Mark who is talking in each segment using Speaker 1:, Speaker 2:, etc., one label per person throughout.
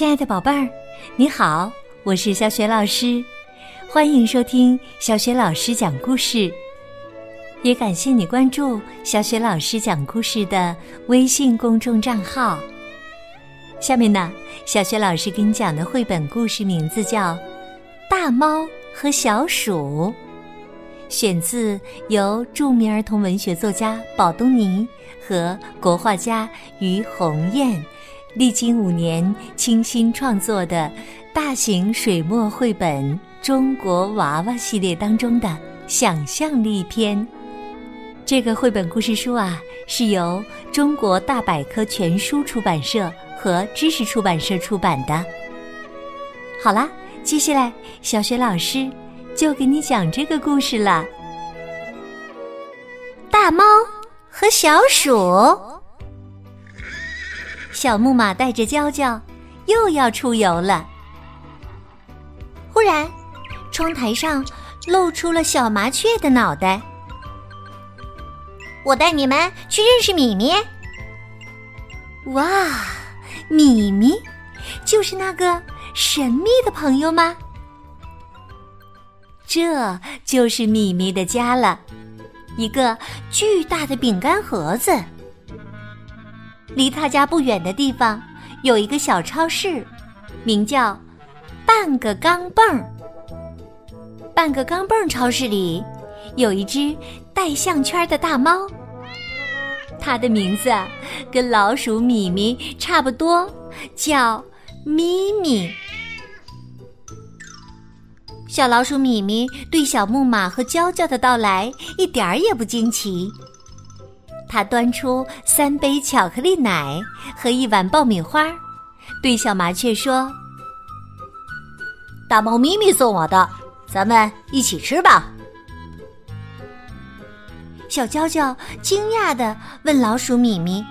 Speaker 1: 亲爱的宝贝儿，你好，我是小雪老师，欢迎收听小雪老师讲故事。也感谢你关注小雪老师讲故事的微信公众账号。下面呢，小雪老师给你讲的绘本故事名字叫《大猫和小鼠》，选自由著名儿童文学作家宝东尼和国画家于红艳历经五年倾心创作的大型水墨绘本《中国娃娃》系列当中的想象力篇。这个绘本故事书啊，是由中国大百科全书出版社和知识出版社出版的。好啦，接下来小雪老师就给你讲这个故事了。大猫和小鼠，小木马带着娇娇又要出游了。忽然，窗台上露出了小麻雀的脑袋。
Speaker 2: 我带你们去认识米米。
Speaker 1: 哇，米米就是那个神秘的朋友吗？这就是米米的家了，一个巨大的饼干盒子。离他家不远的地方有一个小超市，名叫“半个钢镚儿”。半个钢镚儿超市里。有一只带项圈的大猫，它的名字跟老鼠米米差不多，叫咪咪。小老鼠米米对小木马和娇娇的到来一点儿也不惊奇。他端出三杯巧克力奶和一碗爆米花，对小麻雀说：“
Speaker 2: 大猫咪咪送我的，咱们一起吃吧。”
Speaker 1: 小娇娇惊讶的问老鼠米米：“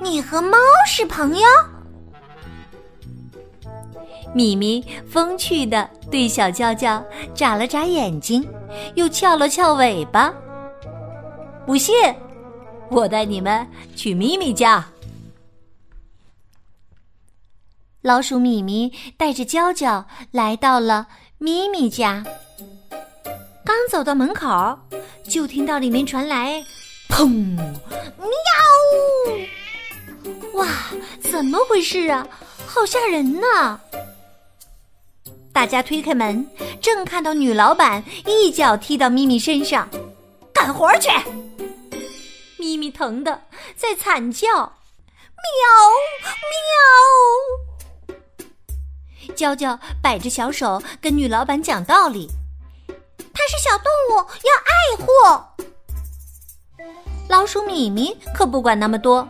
Speaker 2: 你和猫是朋友？”
Speaker 1: 米米风趣的对小娇娇眨了眨眼睛，又翘了翘尾巴。
Speaker 2: 不信，我带你们去咪咪家。
Speaker 1: 老鼠米米带着娇娇来到了咪咪家，刚走到门口。就听到里面传来“砰”“
Speaker 2: 喵”，
Speaker 1: 哇，怎么回事啊？好吓人呐！大家推开门，正看到女老板一脚踢到咪咪身上，
Speaker 2: 干活去！
Speaker 1: 咪咪疼的在惨叫，
Speaker 2: 喵
Speaker 1: 喵。娇娇摆着小手跟女老板讲道理。
Speaker 2: 它是小动物，要爱护。
Speaker 1: 老鼠米米可不管那么多，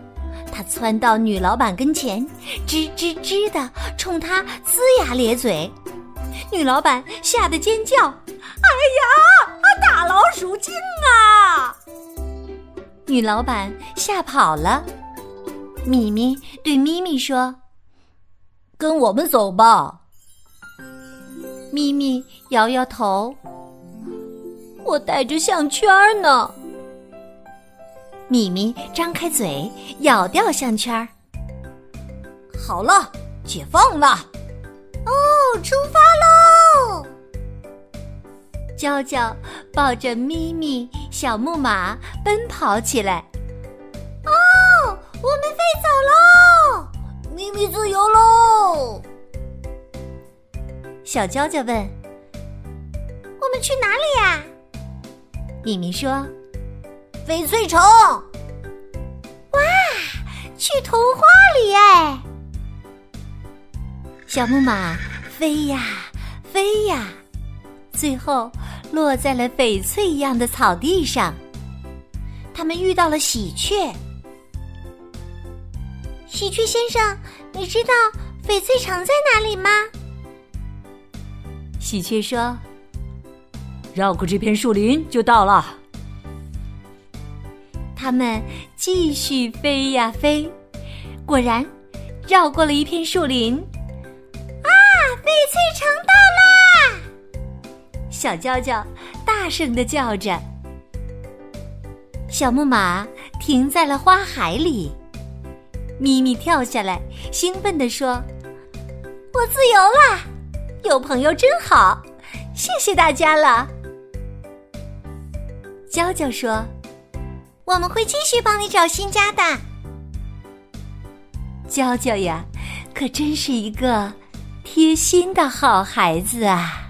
Speaker 1: 它窜到女老板跟前，吱吱吱的冲她龇牙咧嘴。女老板吓得尖叫：“哎
Speaker 2: 呀，大老鼠精啊！”
Speaker 1: 女老板吓跑了。米米对咪咪说：“
Speaker 2: 跟我们走吧。”
Speaker 1: 咪咪摇摇头。我戴着项圈呢。米米张开嘴，咬掉项圈儿。
Speaker 2: 好了，解放了。哦，出发喽！
Speaker 1: 娇娇抱着咪咪小木马奔跑起来。
Speaker 2: 哦，我们飞走喽！咪咪自由喽！
Speaker 1: 小娇娇问：“
Speaker 2: 我们去哪里呀？”
Speaker 1: 咪咪说：“
Speaker 2: 翡翠城，哇，去童话里哎！”
Speaker 1: 小木马飞呀飞呀，最后落在了翡翠一样的草地上。他们遇到了喜鹊。
Speaker 2: 喜鹊先生，你知道翡翠城在哪里吗？
Speaker 1: 喜鹊说。
Speaker 3: 绕过这片树林就到了。
Speaker 1: 他们继续飞呀飞，果然绕过了一片树林。
Speaker 2: 啊，翡翠城到啦！
Speaker 1: 小娇娇大声的叫着。小木马停在了花海里，咪咪跳下来，兴奋地说：“
Speaker 2: 我自由啦！有朋友真好，谢谢大家了。”
Speaker 1: 娇娇说：“
Speaker 2: 我们会继续帮你找新家的。”
Speaker 1: 娇娇呀，可真是一个贴心的好孩子啊！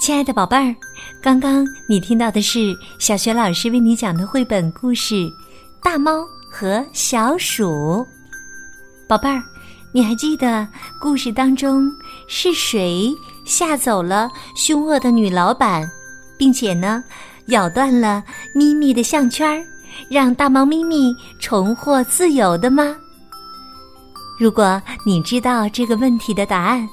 Speaker 1: 亲爱的宝贝儿，刚刚你听到的是小学老师为你讲的绘本故事《大猫和小鼠》。宝贝儿，你还记得故事当中是谁吓走了凶恶的女老板，并且呢咬断了咪咪的项圈，让大猫咪咪重获自由的吗？如果你知道这个问题的答案，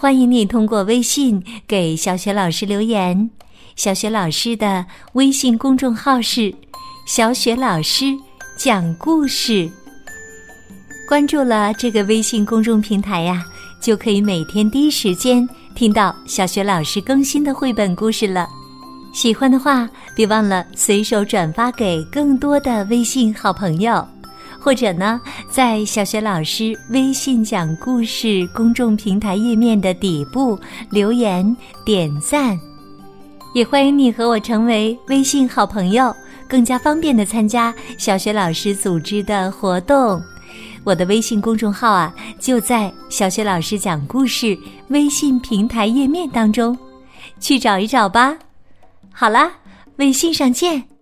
Speaker 1: 欢迎你通过微信给小雪老师留言。小雪老师的微信公众号是“小雪老师讲故事”。关注了这个微信公众平台呀，就可以每天第一时间听到小雪老师更新的绘本故事了。喜欢的话，别忘了随手转发给更多的微信好朋友。或者呢，在小学老师微信讲故事公众平台页面的底部留言点赞，也欢迎你和我成为微信好朋友，更加方便的参加小学老师组织的活动。我的微信公众号啊，就在小学老师讲故事微信平台页面当中，去找一找吧。好啦，微信上见。